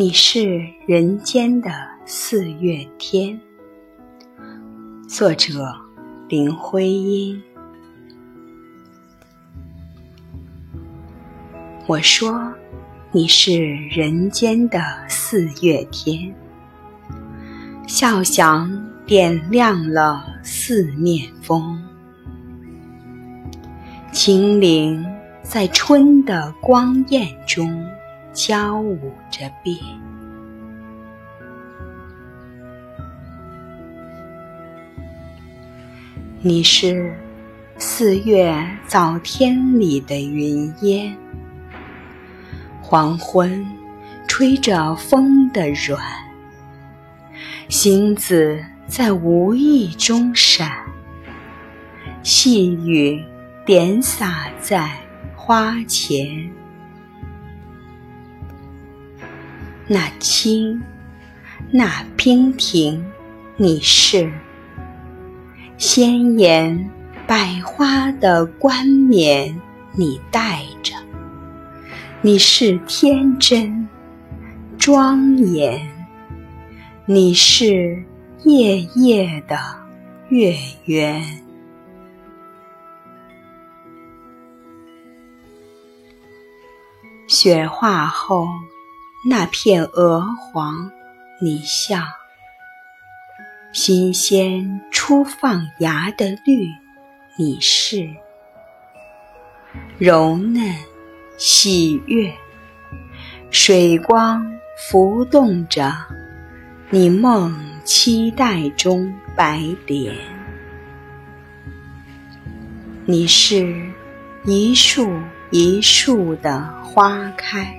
你是人间的四月天。作者：林徽因。我说，你是人间的四月天，笑响点亮了四面风，清灵在春的光艳中。交舞着变，你是四月早天里的云烟，黄昏吹着风的软，星子在无意中闪，细雨点洒在花前。那清，那娉婷，你是鲜艳百花的冠冕，你戴着；你是天真庄严，你是夜夜的月圆。雪化后。那片鹅黄，你笑；新鲜初放芽的绿，你是柔嫩喜悦。水光浮动着你梦期待中白莲，你是一树一树的花开。